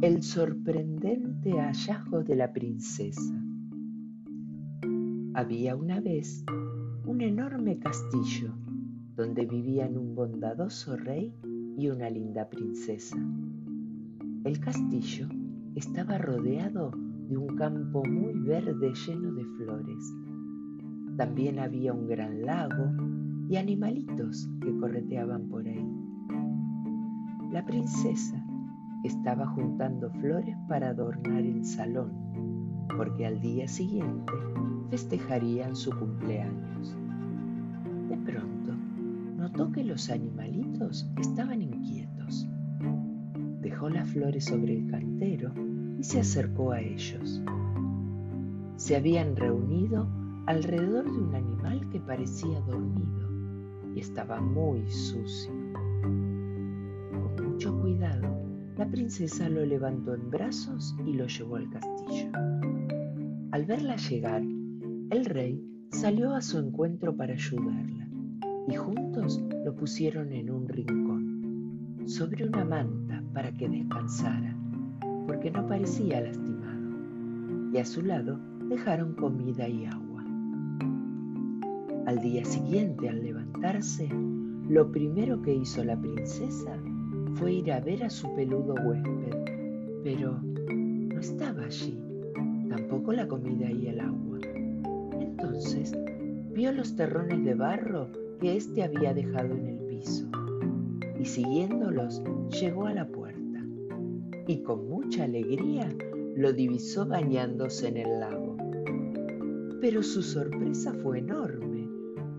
el sorprendente hallazgo de la princesa. Había una vez un enorme castillo donde vivían un bondadoso rey y una linda princesa. El castillo estaba rodeado de un campo muy verde lleno de flores. También había un gran lago y animalitos que correteaban por ahí. La princesa estaba juntando flores para adornar el salón, porque al día siguiente festejarían su cumpleaños. De pronto, notó que los animalitos estaban inquietos. Dejó las flores sobre el cantero y se acercó a ellos. Se habían reunido alrededor de un animal que parecía dormido y estaba muy sucio. Con mucho cuidado, la princesa lo levantó en brazos y lo llevó al castillo. Al verla llegar, el rey salió a su encuentro para ayudarla y juntos lo pusieron en un rincón, sobre una manta para que descansara, porque no parecía lastimado, y a su lado dejaron comida y agua. Al día siguiente, al levantarse, lo primero que hizo la princesa fue ir a ver a su peludo huésped, pero no estaba allí, tampoco la comida y el agua. Entonces vio los terrones de barro que éste había dejado en el piso y siguiéndolos llegó a la puerta y con mucha alegría lo divisó bañándose en el lago. Pero su sorpresa fue enorme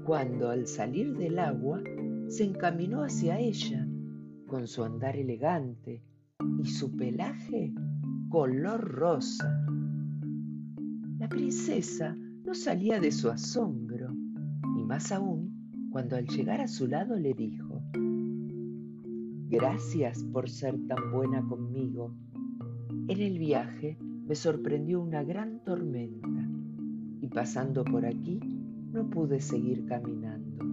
cuando al salir del agua se encaminó hacia ella con su andar elegante y su pelaje color rosa. La princesa no salía de su asombro, y más aún cuando al llegar a su lado le dijo, Gracias por ser tan buena conmigo. En el viaje me sorprendió una gran tormenta y pasando por aquí no pude seguir caminando.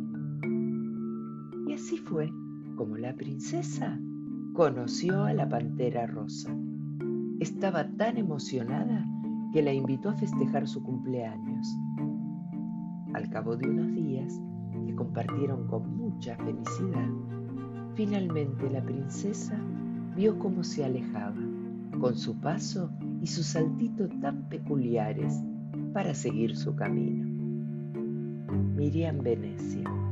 Y así fue como la princesa conoció a la pantera rosa. Estaba tan emocionada que la invitó a festejar su cumpleaños. Al cabo de unos días, que compartieron con mucha felicidad, finalmente la princesa vio cómo se alejaba, con su paso y su saltito tan peculiares para seguir su camino. Miriam Venecia